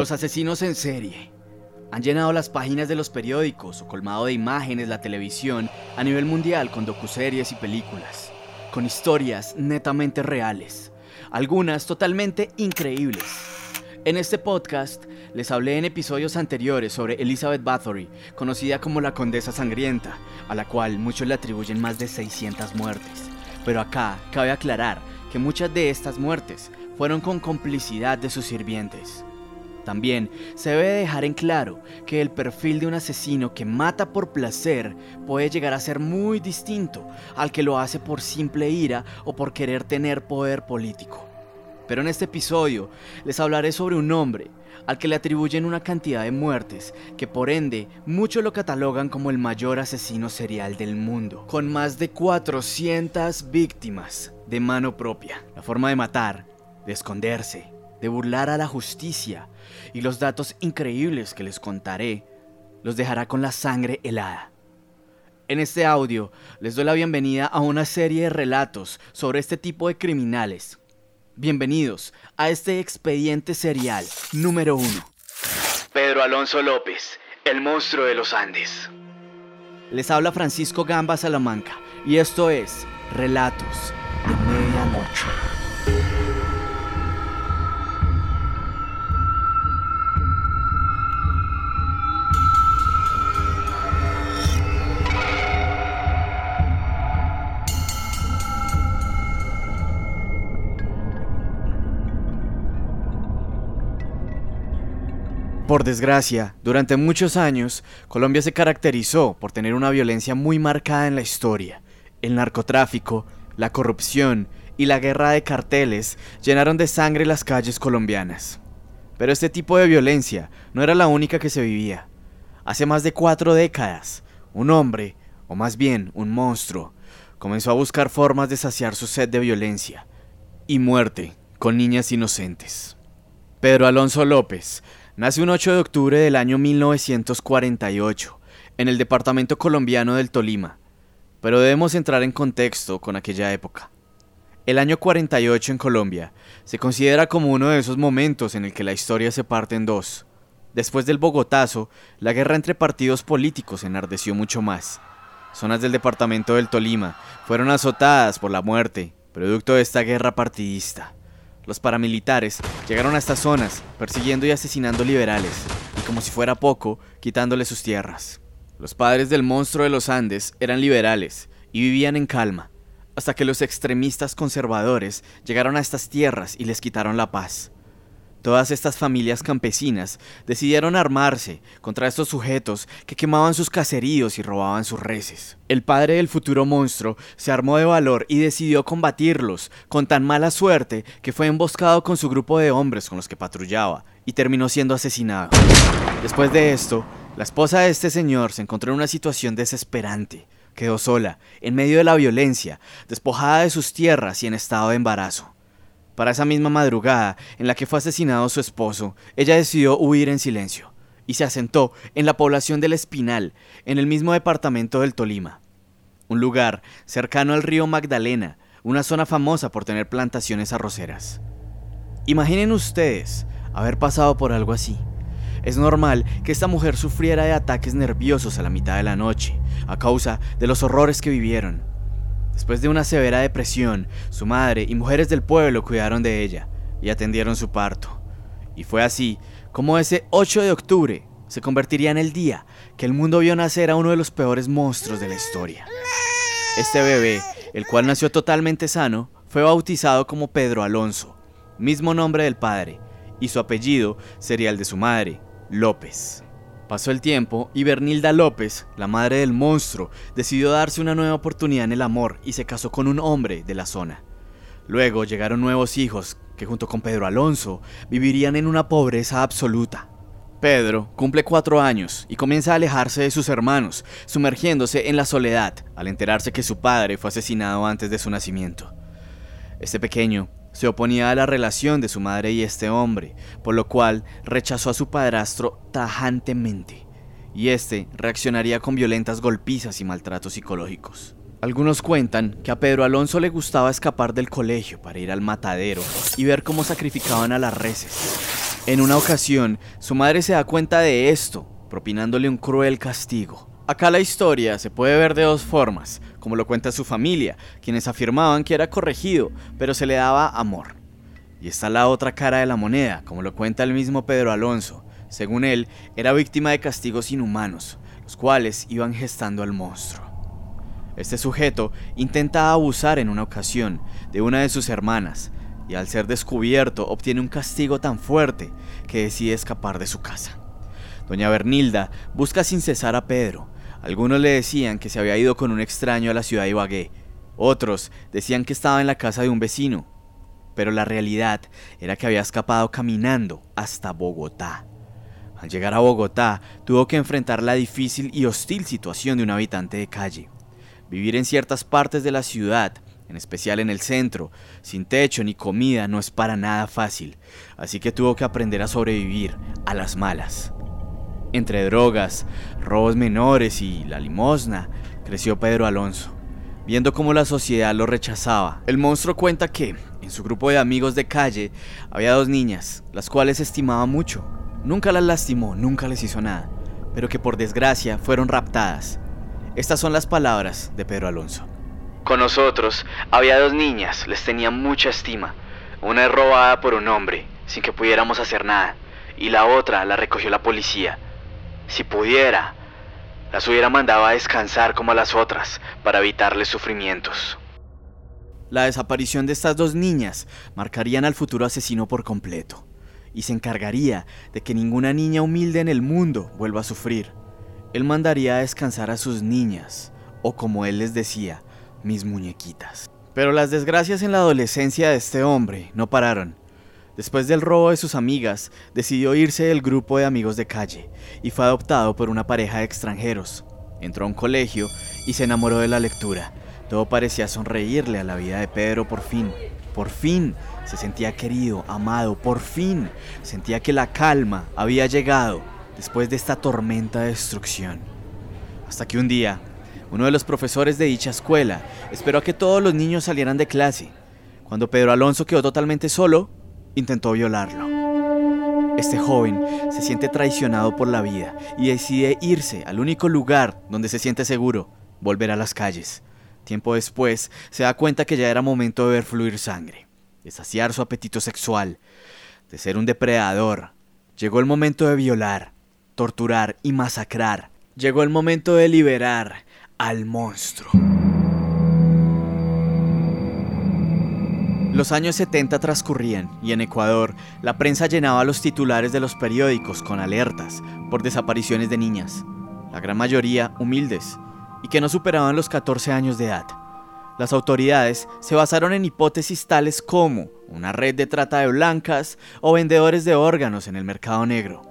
Los asesinos en serie han llenado las páginas de los periódicos o colmado de imágenes la televisión a nivel mundial con docuseries y películas, con historias netamente reales, algunas totalmente increíbles. En este podcast les hablé en episodios anteriores sobre Elizabeth Bathory, conocida como la Condesa Sangrienta, a la cual muchos le atribuyen más de 600 muertes. Pero acá cabe aclarar que muchas de estas muertes fueron con complicidad de sus sirvientes. También se debe dejar en claro que el perfil de un asesino que mata por placer puede llegar a ser muy distinto al que lo hace por simple ira o por querer tener poder político. Pero en este episodio les hablaré sobre un hombre al que le atribuyen una cantidad de muertes que por ende muchos lo catalogan como el mayor asesino serial del mundo, con más de 400 víctimas de mano propia. La forma de matar, de esconderse, de burlar a la justicia y los datos increíbles que les contaré los dejará con la sangre helada. En este audio les doy la bienvenida a una serie de relatos sobre este tipo de criminales. Bienvenidos a este expediente serial número uno. Pedro Alonso López, el monstruo de los Andes. Les habla Francisco Gamba Salamanca y esto es Relatos de Medianoche. Por desgracia, durante muchos años, Colombia se caracterizó por tener una violencia muy marcada en la historia. El narcotráfico, la corrupción y la guerra de carteles llenaron de sangre las calles colombianas. Pero este tipo de violencia no era la única que se vivía. Hace más de cuatro décadas, un hombre, o más bien un monstruo, comenzó a buscar formas de saciar su sed de violencia y muerte con niñas inocentes. Pedro Alonso López Nace un 8 de octubre del año 1948 en el departamento colombiano del Tolima, pero debemos entrar en contexto con aquella época. El año 48 en Colombia se considera como uno de esos momentos en el que la historia se parte en dos. Después del Bogotazo, la guerra entre partidos políticos enardeció mucho más. Zonas del departamento del Tolima fueron azotadas por la muerte, producto de esta guerra partidista. Los paramilitares llegaron a estas zonas persiguiendo y asesinando liberales, y como si fuera poco, quitándoles sus tierras. Los padres del monstruo de los Andes eran liberales y vivían en calma, hasta que los extremistas conservadores llegaron a estas tierras y les quitaron la paz. Todas estas familias campesinas decidieron armarse contra estos sujetos que quemaban sus caseríos y robaban sus reses. El padre del futuro monstruo se armó de valor y decidió combatirlos, con tan mala suerte que fue emboscado con su grupo de hombres con los que patrullaba y terminó siendo asesinado. Después de esto, la esposa de este señor se encontró en una situación desesperante. Quedó sola, en medio de la violencia, despojada de sus tierras y en estado de embarazo. Para esa misma madrugada en la que fue asesinado su esposo, ella decidió huir en silencio y se asentó en la población del Espinal, en el mismo departamento del Tolima, un lugar cercano al río Magdalena, una zona famosa por tener plantaciones arroceras. Imaginen ustedes haber pasado por algo así. Es normal que esta mujer sufriera de ataques nerviosos a la mitad de la noche, a causa de los horrores que vivieron. Después de una severa depresión, su madre y mujeres del pueblo cuidaron de ella y atendieron su parto. Y fue así como ese 8 de octubre se convertiría en el día que el mundo vio nacer a uno de los peores monstruos de la historia. Este bebé, el cual nació totalmente sano, fue bautizado como Pedro Alonso, mismo nombre del padre, y su apellido sería el de su madre, López. Pasó el tiempo y Bernilda López, la madre del monstruo, decidió darse una nueva oportunidad en el amor y se casó con un hombre de la zona. Luego llegaron nuevos hijos que junto con Pedro Alonso vivirían en una pobreza absoluta. Pedro cumple cuatro años y comienza a alejarse de sus hermanos, sumergiéndose en la soledad al enterarse que su padre fue asesinado antes de su nacimiento. Este pequeño se oponía a la relación de su madre y este hombre, por lo cual rechazó a su padrastro tajantemente, y este reaccionaría con violentas golpizas y maltratos psicológicos. Algunos cuentan que a Pedro Alonso le gustaba escapar del colegio para ir al matadero y ver cómo sacrificaban a las reses. En una ocasión, su madre se da cuenta de esto, propinándole un cruel castigo. Acá la historia se puede ver de dos formas, como lo cuenta su familia, quienes afirmaban que era corregido, pero se le daba amor. Y está la otra cara de la moneda, como lo cuenta el mismo Pedro Alonso. Según él, era víctima de castigos inhumanos, los cuales iban gestando al monstruo. Este sujeto intenta abusar en una ocasión de una de sus hermanas, y al ser descubierto obtiene un castigo tan fuerte que decide escapar de su casa. Doña Bernilda busca sin cesar a Pedro. Algunos le decían que se había ido con un extraño a la ciudad de Ibagué, otros decían que estaba en la casa de un vecino, pero la realidad era que había escapado caminando hasta Bogotá. Al llegar a Bogotá, tuvo que enfrentar la difícil y hostil situación de un habitante de calle. Vivir en ciertas partes de la ciudad, en especial en el centro, sin techo ni comida, no es para nada fácil, así que tuvo que aprender a sobrevivir a las malas. Entre drogas, robos menores y la limosna, creció Pedro Alonso. Viendo cómo la sociedad lo rechazaba, el monstruo cuenta que, en su grupo de amigos de calle, había dos niñas, las cuales estimaba mucho. Nunca las lastimó, nunca les hizo nada, pero que por desgracia fueron raptadas. Estas son las palabras de Pedro Alonso. Con nosotros había dos niñas, les tenía mucha estima. Una es robada por un hombre, sin que pudiéramos hacer nada, y la otra la recogió la policía. Si pudiera, las hubiera mandado a descansar como a las otras, para evitarles sufrimientos. La desaparición de estas dos niñas marcarían al futuro asesino por completo, y se encargaría de que ninguna niña humilde en el mundo vuelva a sufrir. Él mandaría a descansar a sus niñas, o como él les decía, mis muñequitas. Pero las desgracias en la adolescencia de este hombre no pararon. Después del robo de sus amigas, decidió irse del grupo de amigos de calle y fue adoptado por una pareja de extranjeros. Entró a un colegio y se enamoró de la lectura. Todo parecía sonreírle a la vida de Pedro por fin. Por fin se sentía querido, amado, por fin sentía que la calma había llegado después de esta tormenta de destrucción. Hasta que un día, uno de los profesores de dicha escuela esperó a que todos los niños salieran de clase. Cuando Pedro Alonso quedó totalmente solo, intentó violarlo. Este joven se siente traicionado por la vida y decide irse al único lugar donde se siente seguro, volver a las calles. Tiempo después se da cuenta que ya era momento de ver fluir sangre, de saciar su apetito sexual, de ser un depredador. Llegó el momento de violar, torturar y masacrar. Llegó el momento de liberar al monstruo. Los años 70 transcurrían y en Ecuador la prensa llenaba los titulares de los periódicos con alertas por desapariciones de niñas, la gran mayoría humildes y que no superaban los 14 años de edad. Las autoridades se basaron en hipótesis tales como una red de trata de blancas o vendedores de órganos en el mercado negro.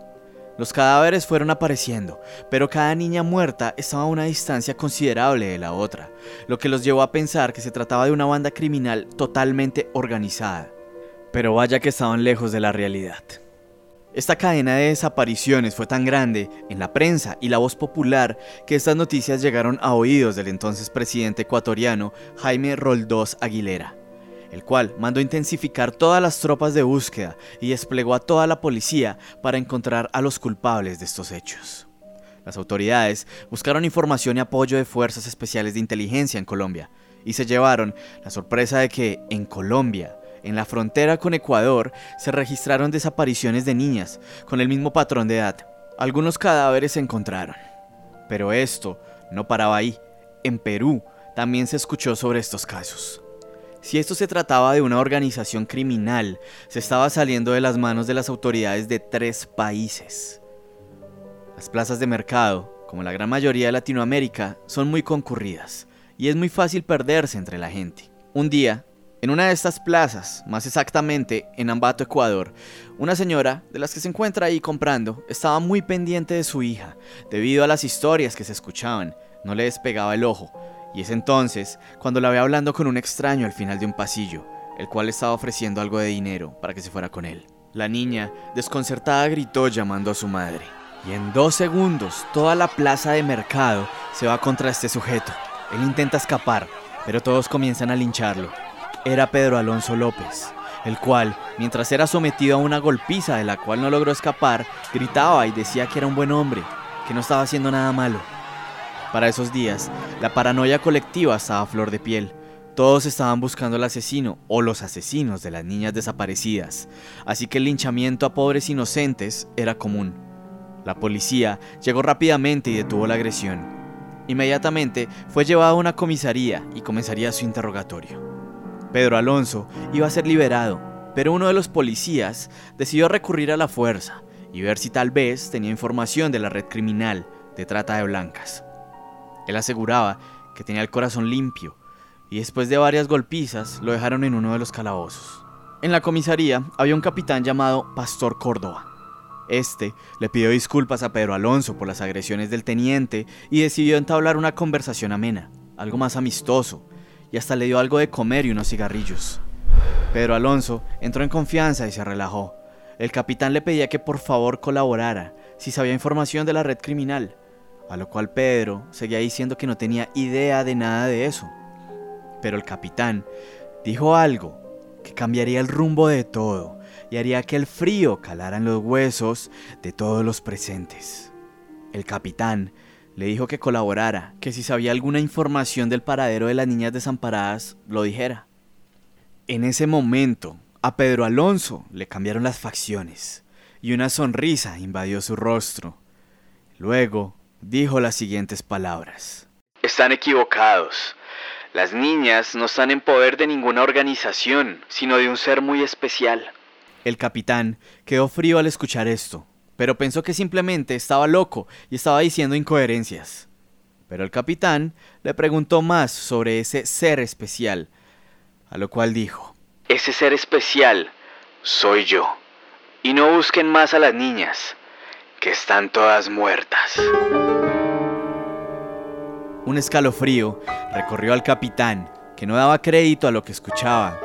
Los cadáveres fueron apareciendo, pero cada niña muerta estaba a una distancia considerable de la otra, lo que los llevó a pensar que se trataba de una banda criminal totalmente organizada. Pero vaya que estaban lejos de la realidad. Esta cadena de desapariciones fue tan grande en la prensa y la voz popular que estas noticias llegaron a oídos del entonces presidente ecuatoriano Jaime Roldós Aguilera el cual mandó intensificar todas las tropas de búsqueda y desplegó a toda la policía para encontrar a los culpables de estos hechos. Las autoridades buscaron información y apoyo de fuerzas especiales de inteligencia en Colombia y se llevaron la sorpresa de que en Colombia, en la frontera con Ecuador, se registraron desapariciones de niñas con el mismo patrón de edad. Algunos cadáveres se encontraron. Pero esto no paraba ahí. En Perú también se escuchó sobre estos casos. Si esto se trataba de una organización criminal, se estaba saliendo de las manos de las autoridades de tres países. Las plazas de mercado, como la gran mayoría de Latinoamérica, son muy concurridas y es muy fácil perderse entre la gente. Un día, en una de estas plazas, más exactamente en Ambato, Ecuador, una señora, de las que se encuentra ahí comprando, estaba muy pendiente de su hija, debido a las historias que se escuchaban, no le despegaba el ojo, y es entonces cuando la ve hablando con un extraño al final de un pasillo, el cual estaba ofreciendo algo de dinero para que se fuera con él. La niña, desconcertada, gritó llamando a su madre. Y en dos segundos, toda la plaza de mercado se va contra este sujeto. Él intenta escapar, pero todos comienzan a lincharlo. Era Pedro Alonso López, el cual, mientras era sometido a una golpiza de la cual no logró escapar, gritaba y decía que era un buen hombre, que no estaba haciendo nada malo. Para esos días, la paranoia colectiva estaba a flor de piel. Todos estaban buscando al asesino o los asesinos de las niñas desaparecidas, así que el linchamiento a pobres inocentes era común. La policía llegó rápidamente y detuvo la agresión. Inmediatamente fue llevado a una comisaría y comenzaría su interrogatorio. Pedro Alonso iba a ser liberado, pero uno de los policías decidió recurrir a la fuerza y ver si tal vez tenía información de la red criminal de trata de blancas. Él aseguraba que tenía el corazón limpio y después de varias golpizas lo dejaron en uno de los calabozos. En la comisaría había un capitán llamado Pastor Córdoba. Este le pidió disculpas a Pedro Alonso por las agresiones del teniente y decidió entablar una conversación amena, algo más amistoso, y hasta le dio algo de comer y unos cigarrillos. Pedro Alonso entró en confianza y se relajó. El capitán le pedía que por favor colaborara si sabía información de la red criminal, a lo cual Pedro seguía diciendo que no tenía idea de nada de eso. Pero el capitán dijo algo que cambiaría el rumbo de todo y haría que el frío calara en los huesos de todos los presentes. El capitán le dijo que colaborara, que si sabía alguna información del paradero de las niñas desamparadas, lo dijera. En ese momento, a Pedro Alonso le cambiaron las facciones y una sonrisa invadió su rostro. Luego dijo las siguientes palabras. Están equivocados. Las niñas no están en poder de ninguna organización, sino de un ser muy especial. El capitán quedó frío al escuchar esto pero pensó que simplemente estaba loco y estaba diciendo incoherencias. Pero el capitán le preguntó más sobre ese ser especial, a lo cual dijo, Ese ser especial soy yo. Y no busquen más a las niñas, que están todas muertas. Un escalofrío recorrió al capitán, que no daba crédito a lo que escuchaba,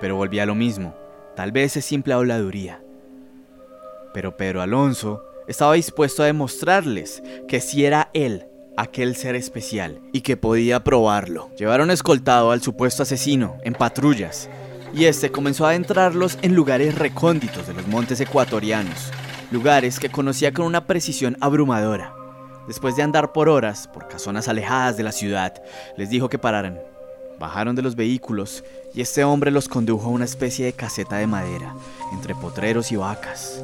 pero volvía lo mismo, tal vez es simple habladuría. Pero Pedro Alonso estaba dispuesto a demostrarles que si era él aquel ser especial y que podía probarlo. Llevaron escoltado al supuesto asesino en patrullas y este comenzó a adentrarlos en lugares recónditos de los montes ecuatorianos, lugares que conocía con una precisión abrumadora. Después de andar por horas por casonas alejadas de la ciudad, les dijo que pararan. Bajaron de los vehículos y este hombre los condujo a una especie de caseta de madera, entre potreros y vacas.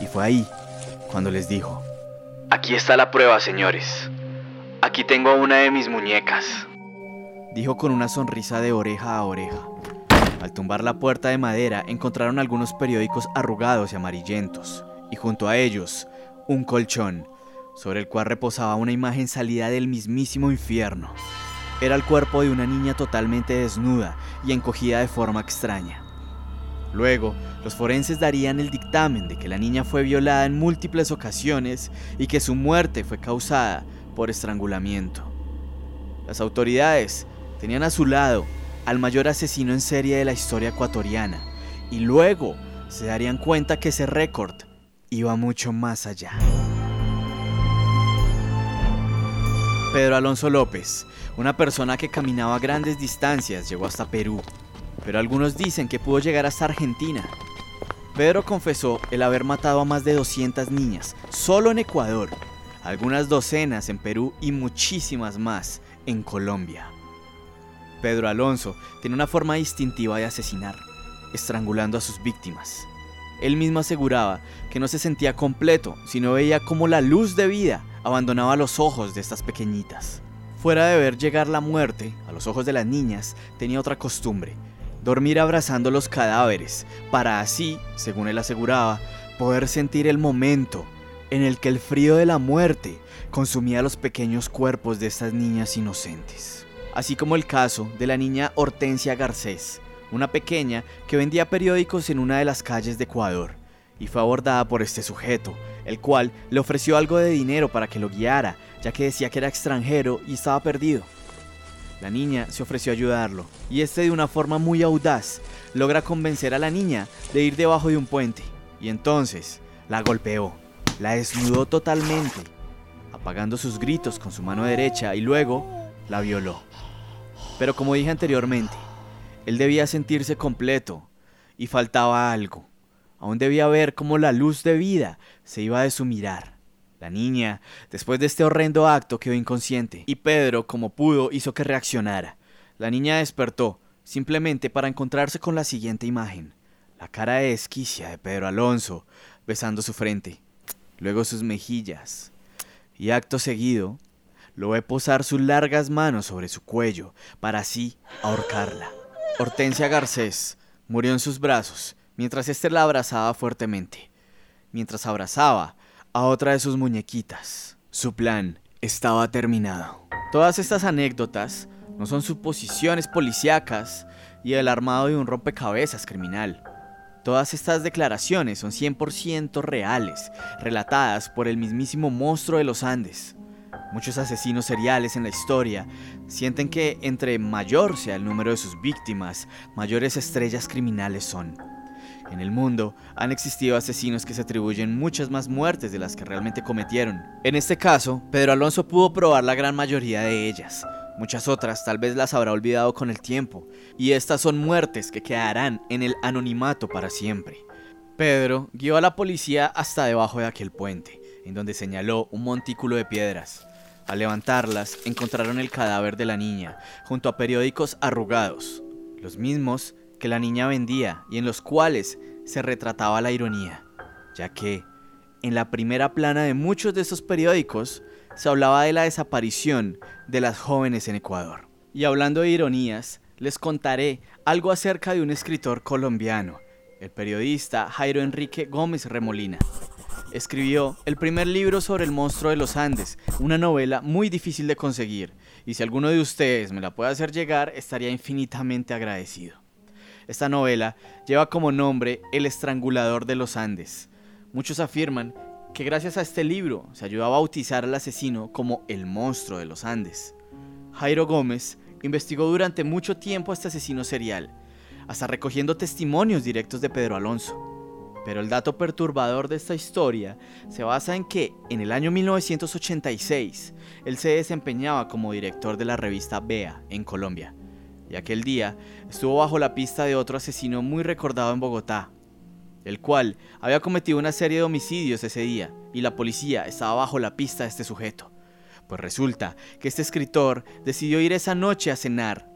Y fue ahí cuando les dijo, Aquí está la prueba, señores. Aquí tengo una de mis muñecas. Dijo con una sonrisa de oreja a oreja. Al tumbar la puerta de madera encontraron algunos periódicos arrugados y amarillentos, y junto a ellos un colchón, sobre el cual reposaba una imagen salida del mismísimo infierno. Era el cuerpo de una niña totalmente desnuda y encogida de forma extraña. Luego, los forenses darían el dictamen de que la niña fue violada en múltiples ocasiones y que su muerte fue causada por estrangulamiento. Las autoridades tenían a su lado al mayor asesino en serie de la historia ecuatoriana y luego se darían cuenta que ese récord iba mucho más allá. Pedro Alonso López, una persona que caminaba grandes distancias, llegó hasta Perú, pero algunos dicen que pudo llegar hasta Argentina. Pedro confesó el haber matado a más de 200 niñas, solo en Ecuador, algunas docenas en Perú y muchísimas más en Colombia. Pedro Alonso tiene una forma distintiva de asesinar, estrangulando a sus víctimas. Él mismo aseguraba que no se sentía completo si no veía cómo la luz de vida abandonaba los ojos de estas pequeñitas. Fuera de ver llegar la muerte a los ojos de las niñas, tenía otra costumbre, dormir abrazando los cadáveres, para así, según él aseguraba, poder sentir el momento en el que el frío de la muerte consumía los pequeños cuerpos de estas niñas inocentes. Así como el caso de la niña Hortensia Garcés, una pequeña que vendía periódicos en una de las calles de Ecuador, y fue abordada por este sujeto, el cual le ofreció algo de dinero para que lo guiara, ya que decía que era extranjero y estaba perdido. La niña se ofreció a ayudarlo, y este de una forma muy audaz logra convencer a la niña de ir debajo de un puente, y entonces la golpeó, la desnudó totalmente, apagando sus gritos con su mano derecha y luego la violó. Pero como dije anteriormente, él debía sentirse completo y faltaba algo. Aún debía ver cómo la luz de vida se iba de su mirar. La niña, después de este horrendo acto, quedó inconsciente, y Pedro, como pudo, hizo que reaccionara. La niña despertó, simplemente para encontrarse con la siguiente imagen. La cara de esquicia de Pedro Alonso, besando su frente, luego sus mejillas, y acto seguido, lo ve posar sus largas manos sobre su cuello, para así ahorcarla. Hortensia Garcés murió en sus brazos, mientras éste la abrazaba fuertemente. Mientras abrazaba, a otra de sus muñequitas. Su plan estaba terminado. Todas estas anécdotas no son suposiciones policíacas y el armado de un rompecabezas criminal. Todas estas declaraciones son 100% reales, relatadas por el mismísimo monstruo de los Andes. Muchos asesinos seriales en la historia sienten que entre mayor sea el número de sus víctimas, mayores estrellas criminales son. En el mundo han existido asesinos que se atribuyen muchas más muertes de las que realmente cometieron. En este caso, Pedro Alonso pudo probar la gran mayoría de ellas. Muchas otras tal vez las habrá olvidado con el tiempo, y estas son muertes que quedarán en el anonimato para siempre. Pedro guió a la policía hasta debajo de aquel puente, en donde señaló un montículo de piedras. Al levantarlas, encontraron el cadáver de la niña, junto a periódicos arrugados, los mismos que la niña vendía y en los cuales se retrataba la ironía, ya que en la primera plana de muchos de esos periódicos se hablaba de la desaparición de las jóvenes en Ecuador. Y hablando de ironías, les contaré algo acerca de un escritor colombiano, el periodista Jairo Enrique Gómez Remolina. Escribió el primer libro sobre el monstruo de los Andes, una novela muy difícil de conseguir, y si alguno de ustedes me la puede hacer llegar, estaría infinitamente agradecido. Esta novela lleva como nombre El estrangulador de los Andes. Muchos afirman que gracias a este libro se ayudó a bautizar al asesino como el monstruo de los Andes. Jairo Gómez investigó durante mucho tiempo este asesino serial, hasta recogiendo testimonios directos de Pedro Alonso. Pero el dato perturbador de esta historia se basa en que en el año 1986 él se desempeñaba como director de la revista Bea en Colombia y aquel día estuvo bajo la pista de otro asesino muy recordado en Bogotá, el cual había cometido una serie de homicidios ese día y la policía estaba bajo la pista de este sujeto. Pues resulta que este escritor decidió ir esa noche a cenar,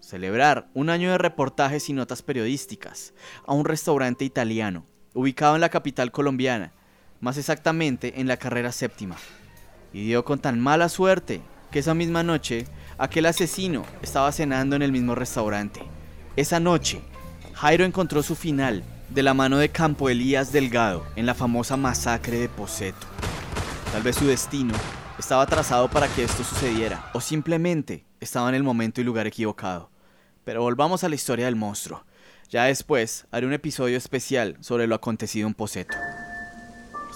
celebrar un año de reportajes y notas periodísticas a un restaurante italiano ubicado en la capital colombiana, más exactamente en la carrera séptima. Y dio con tan mala suerte que esa misma noche aquel asesino estaba cenando en el mismo restaurante. Esa noche, Jairo encontró su final de la mano de Campo Elías Delgado en la famosa masacre de Poseto. Tal vez su destino estaba trazado para que esto sucediera, o simplemente estaba en el momento y lugar equivocado. Pero volvamos a la historia del monstruo. Ya después haré un episodio especial sobre lo acontecido en Poseto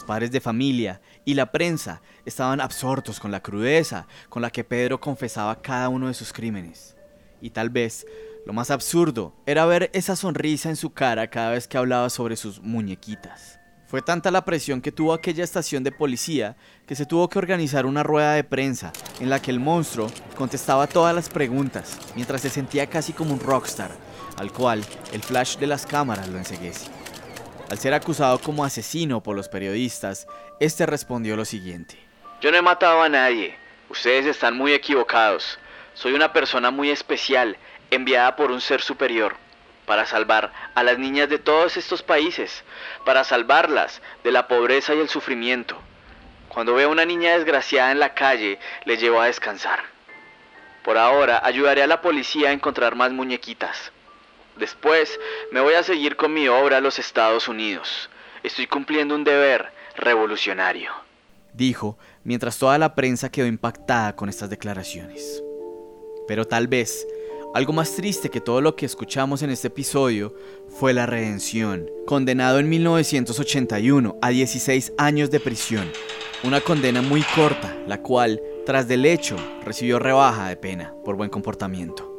padres de familia y la prensa estaban absortos con la crudeza con la que Pedro confesaba cada uno de sus crímenes. Y tal vez lo más absurdo era ver esa sonrisa en su cara cada vez que hablaba sobre sus muñequitas. Fue tanta la presión que tuvo aquella estación de policía que se tuvo que organizar una rueda de prensa en la que el monstruo contestaba todas las preguntas mientras se sentía casi como un rockstar, al cual el flash de las cámaras lo enseguece. Al ser acusado como asesino por los periodistas, este respondió lo siguiente. Yo no he matado a nadie. Ustedes están muy equivocados. Soy una persona muy especial, enviada por un ser superior, para salvar a las niñas de todos estos países, para salvarlas de la pobreza y el sufrimiento. Cuando veo a una niña desgraciada en la calle, le llevo a descansar. Por ahora, ayudaré a la policía a encontrar más muñequitas. Después me voy a seguir con mi obra a los Estados Unidos. Estoy cumpliendo un deber revolucionario. Dijo mientras toda la prensa quedó impactada con estas declaraciones. Pero tal vez algo más triste que todo lo que escuchamos en este episodio fue la redención, condenado en 1981 a 16 años de prisión, una condena muy corta, la cual, tras del hecho, recibió rebaja de pena por buen comportamiento.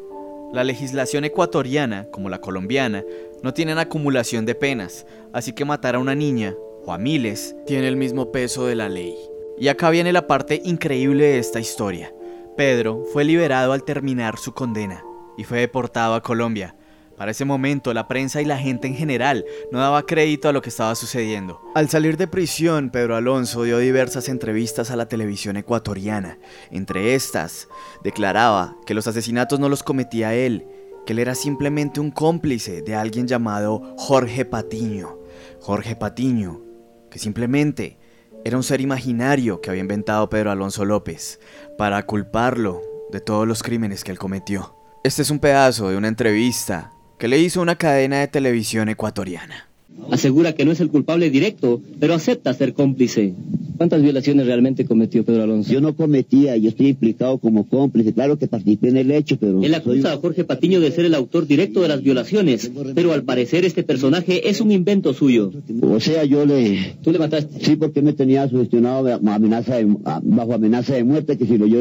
La legislación ecuatoriana, como la colombiana, no tienen acumulación de penas, así que matar a una niña o a miles tiene el mismo peso de la ley. Y acá viene la parte increíble de esta historia. Pedro fue liberado al terminar su condena y fue deportado a Colombia, Para ese momento, la prensa y la gente en general no daba crédito a lo que estaba sucediendo. Al salir de prisión, Pedro Alonso dio diversas entrevistas a la televisión ecuatoriana. Entre estas, declaraba que los asesinatos no los cometía él, que él era simplemente un cómplice de alguien llamado Jorge Patiño. Jorge Patiño, que simplemente era un ser imaginario que había inventado Pedro Alonso López para culparlo de todos los crímenes que él cometió. Este es un pedazo de una entrevista que le hizo una cadena de televisión ecuatoriana. Asegura que no es el culpable directo, pero acepta ser cómplice. ¿Cuántas violaciones realmente cometió Pedro Alonso? Yo no cometía, yo estoy implicado como cómplice. Claro que participé en el hecho, pero... Él acusa a Jorge Patiño de ser el autor directo de las violaciones, pero al parecer este personaje es un invento suyo. O sea, yo le... ¿Tú le mataste? Sí, porque me tenía sugestionado amenaza bajo amenaza de muerte, que si, lo, yo,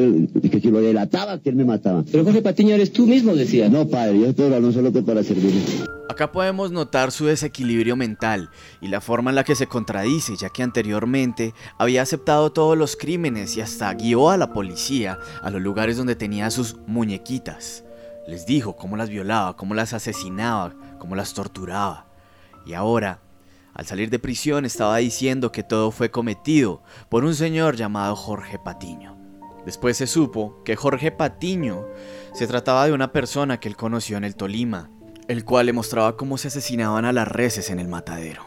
que si lo delataba, que él me mataba. Pero Jorge Patiño eres tú mismo, decía. No, padre, yo Pedro Alonso lo que para servirle. Acá podemos notar su desequilibrio mental y la forma en la que se contradice, ya que anteriormente había aceptado todos los crímenes y hasta guió a la policía a los lugares donde tenía sus muñequitas. Les dijo cómo las violaba, cómo las asesinaba, cómo las torturaba. Y ahora, al salir de prisión, estaba diciendo que todo fue cometido por un señor llamado Jorge Patiño. Después se supo que Jorge Patiño se trataba de una persona que él conoció en el Tolima, el cual le mostraba cómo se asesinaban a las reses en el matadero.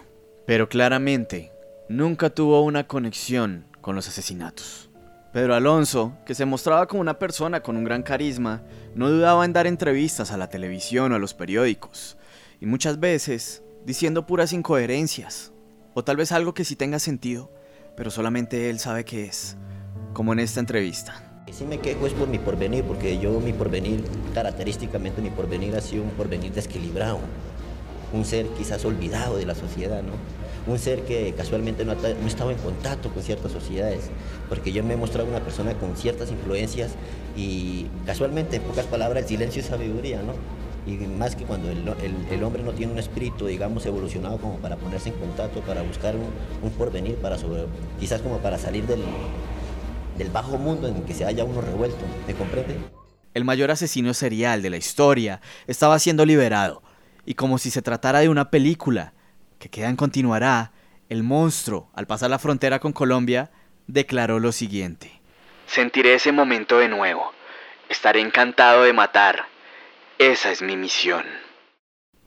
Pero claramente, nunca tuvo una conexión con los asesinatos. Pedro Alonso, que se mostraba como una persona con un gran carisma, no dudaba en dar entrevistas a la televisión o a los periódicos, y muchas veces diciendo puras incoherencias, o tal vez algo que sí tenga sentido, pero solamente él sabe qué es, como en esta entrevista. Si me quejo es por mi porvenir, porque yo mi porvenir, característicamente mi porvenir ha sido un porvenir desequilibrado, un ser quizás olvidado de la sociedad, ¿no? Un ser que casualmente no estado en contacto con ciertas sociedades, porque yo me he mostrado una persona con ciertas influencias y casualmente, en pocas palabras, el silencio es sabiduría, ¿no? Y más que cuando el, hombre no tiene un espíritu, digamos, evolucionado como para ponerse en contacto, para buscar un, porvenir, para quizás como para salir del, del bajo mundo en el que se haya uno revuelto. ¿Me comprende? El mayor asesino serial de la historia estaba siendo liberado, y como si se tratara de una película que queda en continuará, el monstruo, al pasar la frontera con Colombia, declaró lo siguiente. Sentiré ese momento de nuevo. Estaré encantado de matar. Esa es mi misión.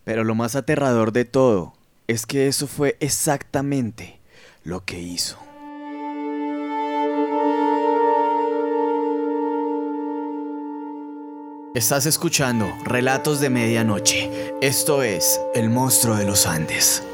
Pero lo más aterrador de todo es que eso fue exactamente lo que hizo. Estás escuchando Relatos de Medianoche. Esto es El monstruo de los Andes.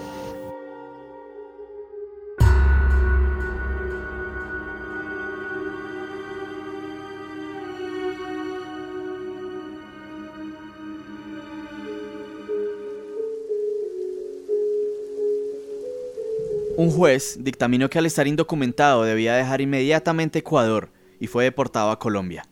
Un juez dictaminó que al estar indocumentado debía dejar inmediatamente Ecuador y fue deportado a Colombia.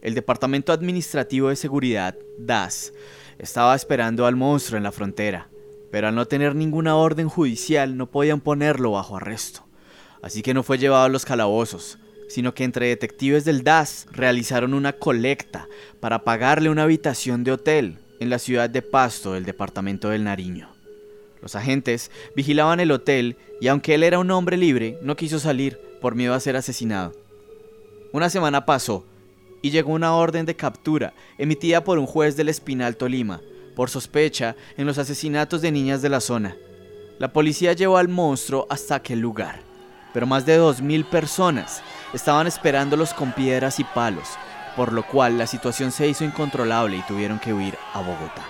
El Departamento Administrativo de Seguridad, DAS, estaba esperando al monstruo en la frontera, pero al no tener ninguna orden judicial no podían ponerlo bajo arresto. Así que no fue llevado a los calabozos, sino que entre detectives del DAS realizaron una colecta para pagarle una habitación de hotel en la ciudad de Pasto del departamento del Nariño. Los agentes vigilaban el hotel y aunque él era un hombre libre, no quiso salir por miedo a ser asesinado. Una semana pasó y llegó una orden de captura emitida por un juez del Espinal Tolima por sospecha en los asesinatos de niñas de la zona. La policía llevó al monstruo hasta aquel lugar, pero más de 2.000 personas estaban esperándolos con piedras y palos, por lo cual la situación se hizo incontrolable y tuvieron que huir a Bogotá.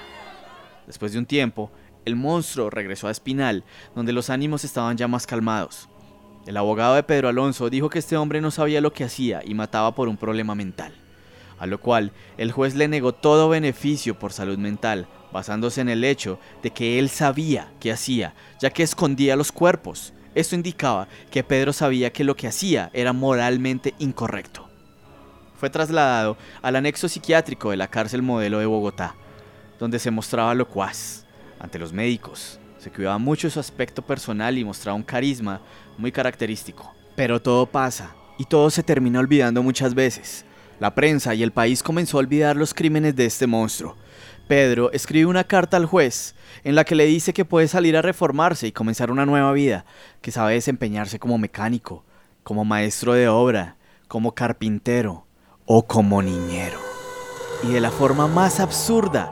Después de un tiempo, el monstruo regresó a Espinal, donde los ánimos estaban ya más calmados. El abogado de Pedro Alonso dijo que este hombre no sabía lo que hacía y mataba por un problema mental, a lo cual el juez le negó todo beneficio por salud mental, basándose en el hecho de que él sabía qué hacía, ya que escondía los cuerpos. Esto indicaba que Pedro sabía que lo que hacía era moralmente incorrecto. Fue trasladado al anexo psiquiátrico de la cárcel modelo de Bogotá, donde se mostraba locuaz ante los médicos, se cuidaba mucho su aspecto personal y mostraba un carisma muy característico. Pero todo pasa y todo se termina olvidando muchas veces. La prensa y el país comenzó a olvidar los crímenes de este monstruo, Pedro escribe una carta al juez en la que le dice que puede salir a reformarse y comenzar una nueva vida, que sabe desempeñarse como mecánico, como maestro de obra, como carpintero o como niñero. Y de la forma más absurda,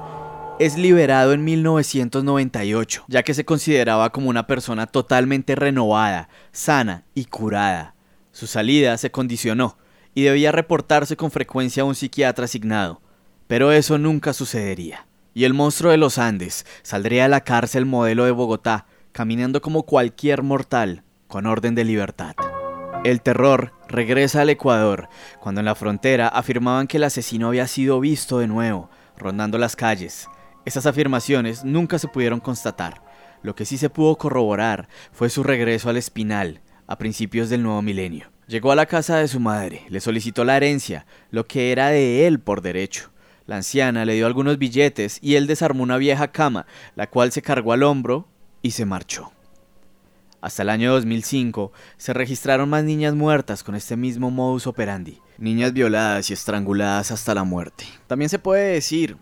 es liberado en 1998, ya que se consideraba como una persona totalmente renovada, sana y curada. Su salida se condicionó y debía reportarse con frecuencia a un psiquiatra asignado, pero eso nunca sucedería. Y el monstruo de los Andes saldría de la cárcel modelo de Bogotá, caminando como cualquier mortal, con orden de libertad. El terror regresa al Ecuador, cuando en la frontera afirmaban que el asesino había sido visto de nuevo, rondando las calles. Esas afirmaciones nunca se pudieron constatar. Lo que sí se pudo corroborar fue su regreso al Espinal, a principios del nuevo milenio. Llegó a la casa de su madre, le solicitó la herencia, lo que era de él por derecho. La anciana le dio algunos billetes y él desarmó una vieja cama, la cual se cargó al hombro y se marchó. Hasta el año 2005 se registraron más niñas muertas con este mismo modus operandi, niñas violadas y estranguladas hasta la muerte. También se puede decir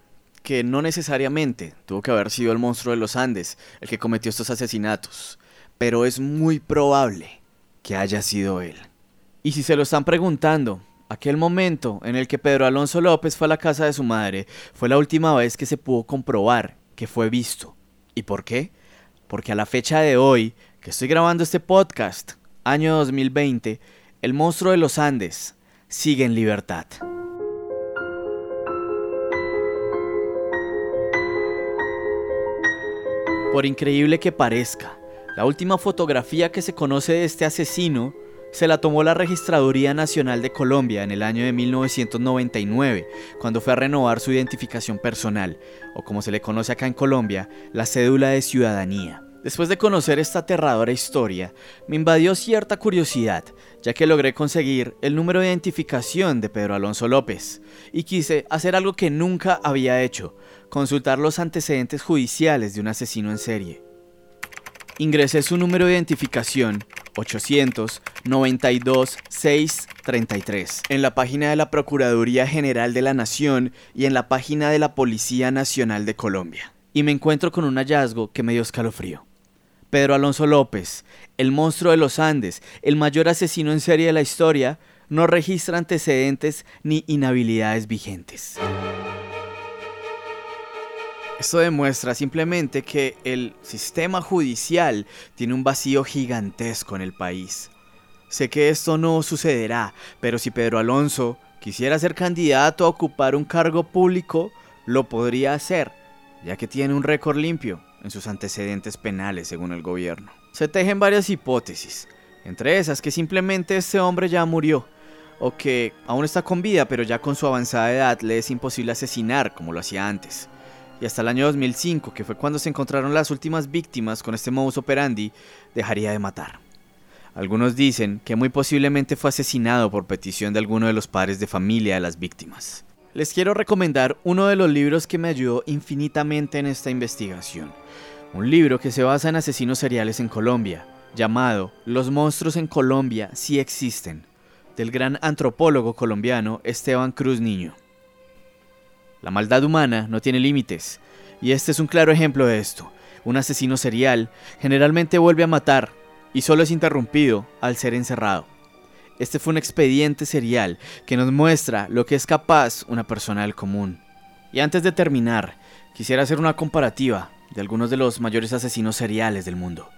que no necesariamente tuvo que haber sido el monstruo de los Andes el que cometió estos asesinatos, pero es muy probable que haya sido él. Y si se lo están preguntando, Aquel momento en el que Pedro Alonso López fue a la casa de su madre fue la última vez que se pudo comprobar que fue visto. ¿Y por qué? Porque a la fecha de hoy, que estoy grabando este podcast, año 2020, el monstruo de los Andes sigue en libertad. Por increíble que parezca, la última fotografía que se conoce de este asesino se la tomó la Registraduría Nacional de Colombia en el año de 1999, cuando fue a renovar su identificación personal, o como se le conoce acá en Colombia, la cédula de ciudadanía. Después de conocer esta aterradora historia, me invadió cierta curiosidad, ya que logré conseguir el número de identificación de Pedro Alonso López, y quise hacer algo que nunca había hecho, consultar los antecedentes judiciales de un asesino en serie. Ingresé su número de identificación 892 633 en la página de la Procuraduría General de la Nación y en la página de la Policía Nacional de Colombia. Y me encuentro con un hallazgo que me dio escalofrío. Pedro Alonso López, el monstruo de los Andes, el mayor asesino en serie de la historia, no registra antecedentes ni inhabilidades vigentes. Esto demuestra simplemente que el sistema judicial tiene un vacío gigantesco en el país. Sé que esto no sucederá, pero si Pedro Alonso quisiera ser candidato a ocupar un cargo público, lo podría hacer, ya que tiene un récord limpio en sus antecedentes penales según el gobierno. Se tejen varias hipótesis, entre esas que simplemente este hombre ya murió, o que aún está con vida pero ya con su avanzada edad le es imposible asesinar como lo hacía antes y hasta el año 2005, que fue cuando se encontraron las últimas víctimas con este modus operandi, dejaría de matar. Algunos dicen que muy posiblemente fue asesinado por petición de alguno de los padres de familia de las víctimas. Les quiero recomendar uno de los libros que me ayudó infinitamente en esta investigación. Un libro que se basa en asesinos seriales en Colombia, llamado Los monstruos en Colombia sí existen, del gran antropólogo colombiano Esteban Cruz Niño. La maldad humana no tiene límites, y este es un claro ejemplo de esto. Un asesino serial generalmente vuelve a matar y solo es interrumpido al ser encerrado. Este fue un expediente serial que nos muestra lo que es capaz una persona del común. Y antes de terminar, quisiera hacer una comparativa de algunos de los mayores asesinos seriales del mundo.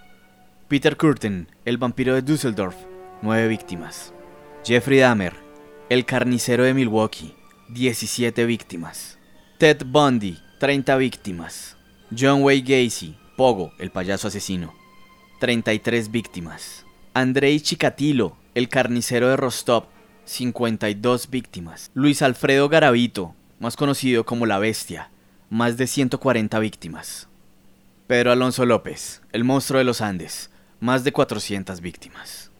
Peter Curtin, el vampiro de Düsseldorf, 9 víctimas. Jeffrey Dahmer, el carnicero de Milwaukee, 17 víctimas. Ted Bundy, 30 víctimas. John Wayne Gacy, Pogo, el payaso asesino, 33 víctimas. Andrei Chikatilo, el carnicero de Rostov, 52 víctimas. Luis Alfredo Garavito, más conocido como La Bestia, más de 140 víctimas. Pedro Alonso López, el monstruo de los Andes, más de 400 víctimas.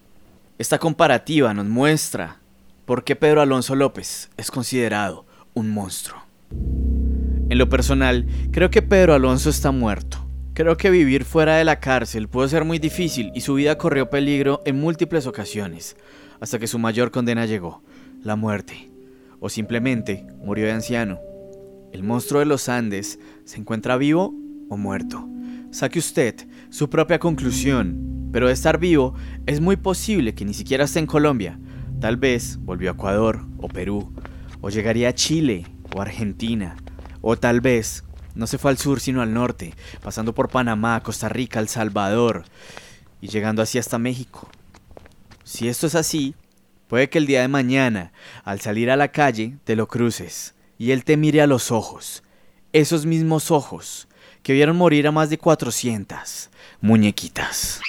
Esta comparativa nos muestra por qué Pedro Alonso López es considerado un monstruo. En lo personal, creo que Pedro Alonso está muerto. Creo que vivir fuera de la cárcel pudo ser muy difícil y su vida corrió peligro en múltiples ocasiones, hasta que su mayor condena llegó, la muerte. O simplemente murió de anciano. ¿El monstruo de los Andes se encuentra vivo o muerto? Saque usted su propia conclusión, pero de estar vivo es muy posible que ni siquiera esté en Colombia. Tal vez volvió a Ecuador o Perú, o llegaría a Chile o Argentina, o tal vez no se fue al sur sino al norte, pasando por Panamá, Costa Rica, El Salvador y llegando así hasta México. Si esto es así, puede que el día de mañana, al salir a la calle, te lo cruces y él te mire a los ojos, esos mismos ojos que vieron morir a más de 400 muñequitas.